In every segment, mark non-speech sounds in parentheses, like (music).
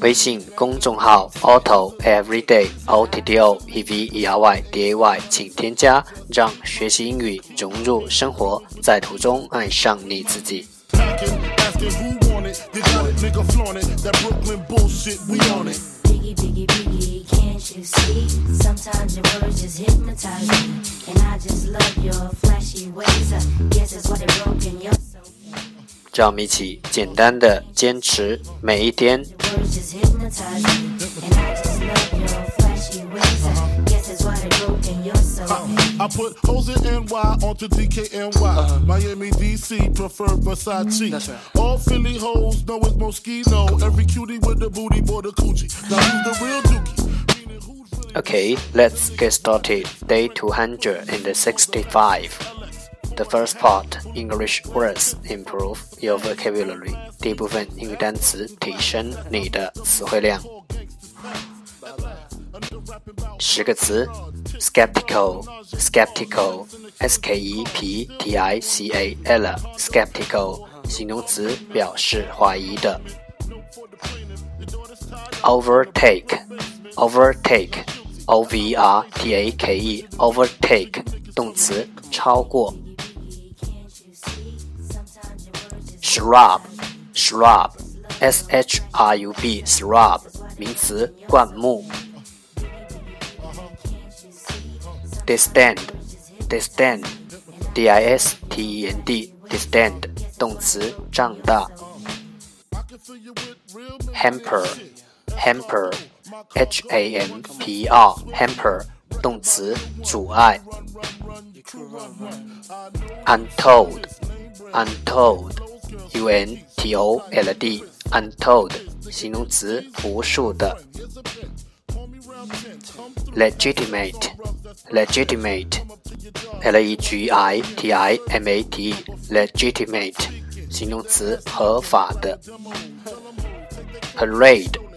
微信公众号 auto everyday otdoeveryday 请添加让学习英语融入生活在途中爱上你自己。让我们一起简单的坚持每一天。I put Jose NY onto DKNY. Uh-huh. Miami, DC, prefer Versace. That's right. All Philly hoes know it's Moschino. Every cutie with the booty, boy, the coochie. Now who's the real dookie? Okay, let's get started. Day 265. The first part English words improve your vocabulary. 第一部分英语单词提升你的词汇量。十个词：skeptical，skeptical，s k e p t i c a l，skeptical，形容词，表示怀疑的。 overtake，overtake，o v r t a k e，overtake，动词，超过。shrub shrub s h r u b shrub 名词灌木 distend distend d i s t e n d distend 动词胀大 hamper hamper H a m p r hamper 动词阻碍 untold untold u n t o l d untold 形容词无数的 Legitimate, legitimate, L-E-G-I-T-I-M-A-T-E, legitimate, 形容词合法的 parade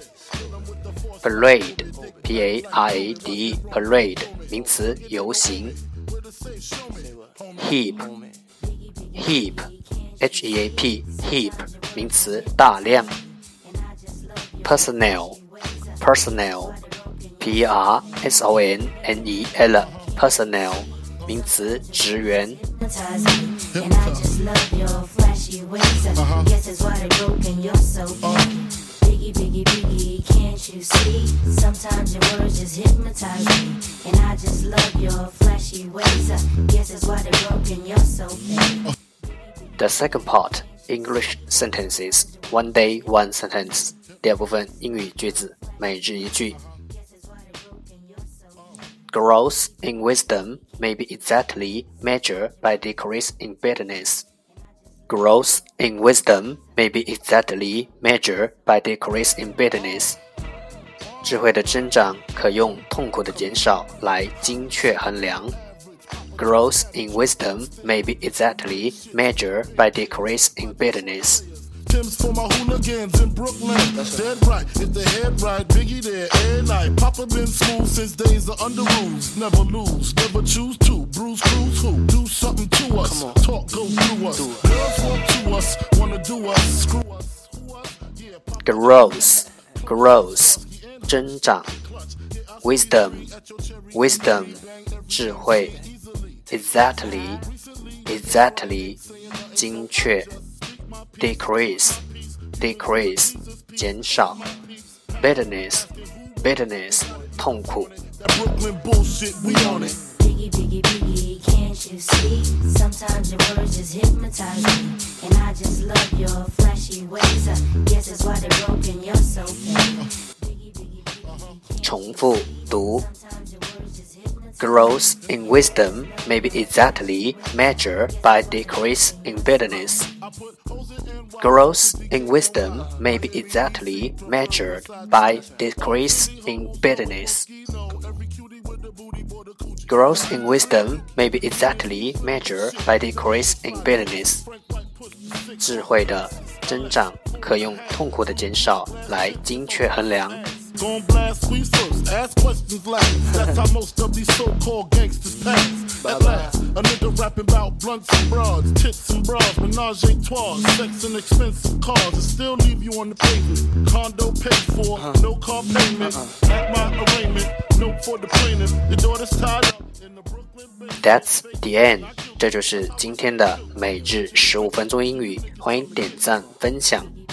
Parade，P A R A D，Parade 名词游行；Heap，Heap，H E A P，Heap 名词大量；Personnel，Personnel，P R S O N N E L，Personnel 名词职员。The second part English sentences one day one sentence 第二部分英语句子每日一句。Growth in wisdom may be exactly measured by decrease in bitterness. Growth in wisdom may be exactly measured by decrease in bitterness. 智慧的增长可用痛苦的减少来精确衡量。 Growth in wisdom may be exactly measured by decrease in bitterness. Tim's for my hooligans in Brooklyn. That's Dead right, if the head right, Biggie there, and I. Papa been school since days of Underoos. Never lose, never choose to. Cruise, who? Do something to us. Talk, go through us. Girls want to us, wanna do us. Screw us. Gross, gross, wisdom, 智慧。exactly exactly 精确 decrease decrease 减少 bitterness bitterness 痛苦 Biggie, biggie, biggie, can't you see? Sometimes your words just hypnotize me. And I just love your flashy ways. I guess that's why they're broken, you're so fake. (laughs) 重复读 Growth in wisdom may be exactly measured by decrease in bitterness. Growth in wisdom may be exactly measured by decrease in bitterness. Growth in wisdom may be exactly measured by decrease in bitterness. 智慧的增长可用痛苦的减少来精确衡量。 Gon' blast squeeze first, ask questions last. That's how most of these so-called gangsters pass. At last, a nigga rapping about blunts and broads, tits and bras, menage a trois, sex and expensive cars, and still leave you on the pavement. Condo paid for, no car payment. At my arraignment, no for the plaintiff. Your daughter's tied up in the Brooklyn. That's the end. 这就是今天的每日十五分钟英语。欢迎点赞分享。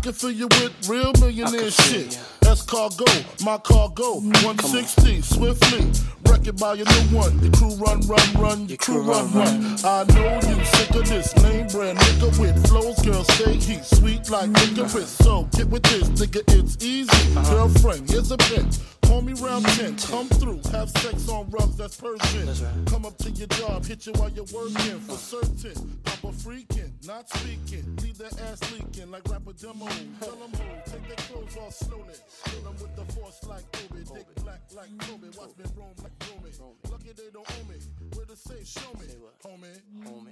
Can fill you with real millionaire shit. That's cargo, my cargo, mm, 160, swiftly. Wreck it by your new one. Your crew run, run, run, your crew run, run. I know you sick of this name brand nigga with flows, girl, stay heat, sweet like licorice. So get with this, nigga, it's easy. Uh-huh. Girlfriend, here's a bitch. Call me round 10, come through, have sex on rubs, that's Persian. Right. Come up to your job, hit you while you're working, for certain. Papa freaking, not speaking, leave that ass leaking like rapper demo. Tell them who, take their clothes off slowly. Kill them with the force like Obi, dick black like Kobe, watch me roam like Romy. Lucky they don't own me, where to say, show me, homie. Homie.